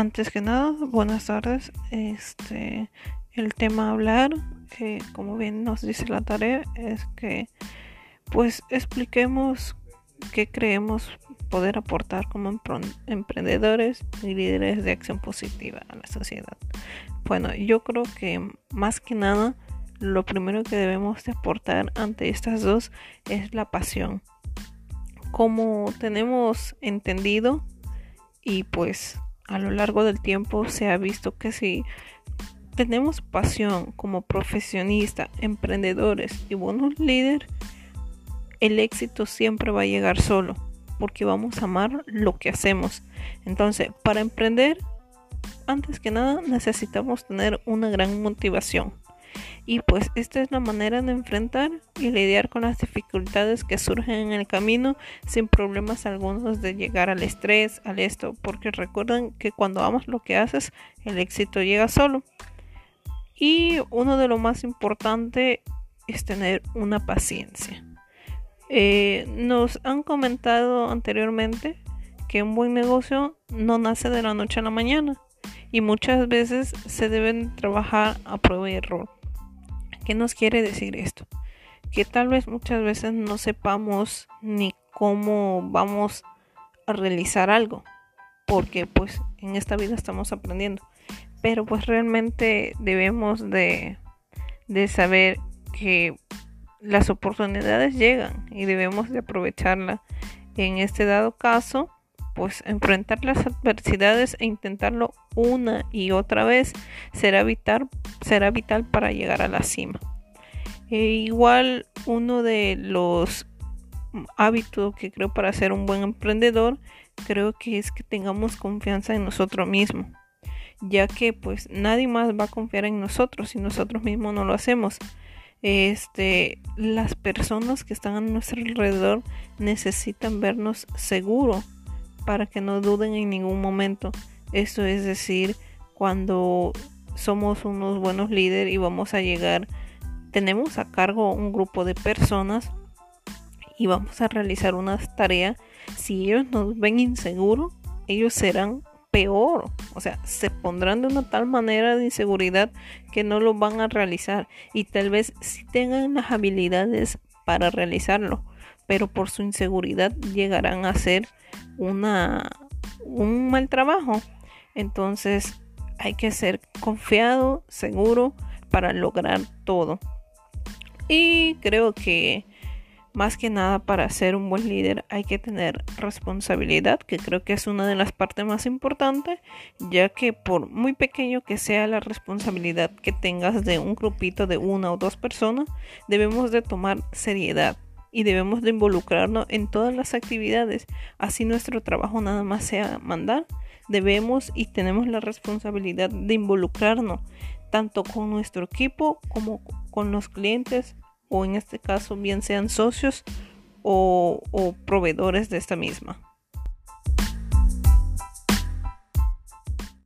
Antes que nada, buenas tardes. Este, el tema a hablar, eh, como bien nos dice la tarea, es que pues expliquemos qué creemos poder aportar como emprendedores y líderes de acción positiva a la sociedad. Bueno, yo creo que más que nada lo primero que debemos de aportar ante estas dos es la pasión. Como tenemos entendido y pues a lo largo del tiempo se ha visto que si tenemos pasión como profesionista, emprendedores y buenos líderes, el éxito siempre va a llegar solo, porque vamos a amar lo que hacemos. Entonces, para emprender, antes que nada necesitamos tener una gran motivación. Y pues esta es la manera de enfrentar y lidiar con las dificultades que surgen en el camino sin problemas algunos de llegar al estrés, al esto, porque recuerden que cuando amas lo que haces, el éxito llega solo. Y uno de lo más importante es tener una paciencia. Eh, nos han comentado anteriormente que un buen negocio no nace de la noche a la mañana y muchas veces se deben trabajar a prueba y error. ¿Qué nos quiere decir esto? Que tal vez muchas veces no sepamos ni cómo vamos a realizar algo, porque pues en esta vida estamos aprendiendo. Pero pues realmente debemos de, de saber que las oportunidades llegan y debemos de aprovecharla. En este dado caso, pues enfrentar las adversidades e intentarlo una y otra vez será vital, será vital para llegar a la cima. E igual uno de los hábitos que creo para ser un buen emprendedor, creo que es que tengamos confianza en nosotros mismos, ya que pues nadie más va a confiar en nosotros si nosotros mismos no lo hacemos. Este, las personas que están a nuestro alrededor necesitan vernos seguros para que no duden en ningún momento. Eso es decir, cuando somos unos buenos líderes y vamos a llegar, tenemos a cargo un grupo de personas y vamos a realizar una tarea, si ellos nos ven inseguros, ellos serán peor, o sea, se pondrán de una tal manera de inseguridad que no lo van a realizar. Y tal vez si tengan las habilidades para realizarlo, pero por su inseguridad llegarán a hacer una, un mal trabajo. Entonces hay que ser confiado, seguro para lograr todo. Y creo que más que nada para ser un buen líder hay que tener responsabilidad, que creo que es una de las partes más importantes, ya que por muy pequeño que sea la responsabilidad que tengas de un grupito de una o dos personas, debemos de tomar seriedad y debemos de involucrarnos en todas las actividades. Así nuestro trabajo nada más sea mandar. Debemos y tenemos la responsabilidad de involucrarnos tanto con nuestro equipo como con los clientes o en este caso bien sean socios o, proveedores de esta misma.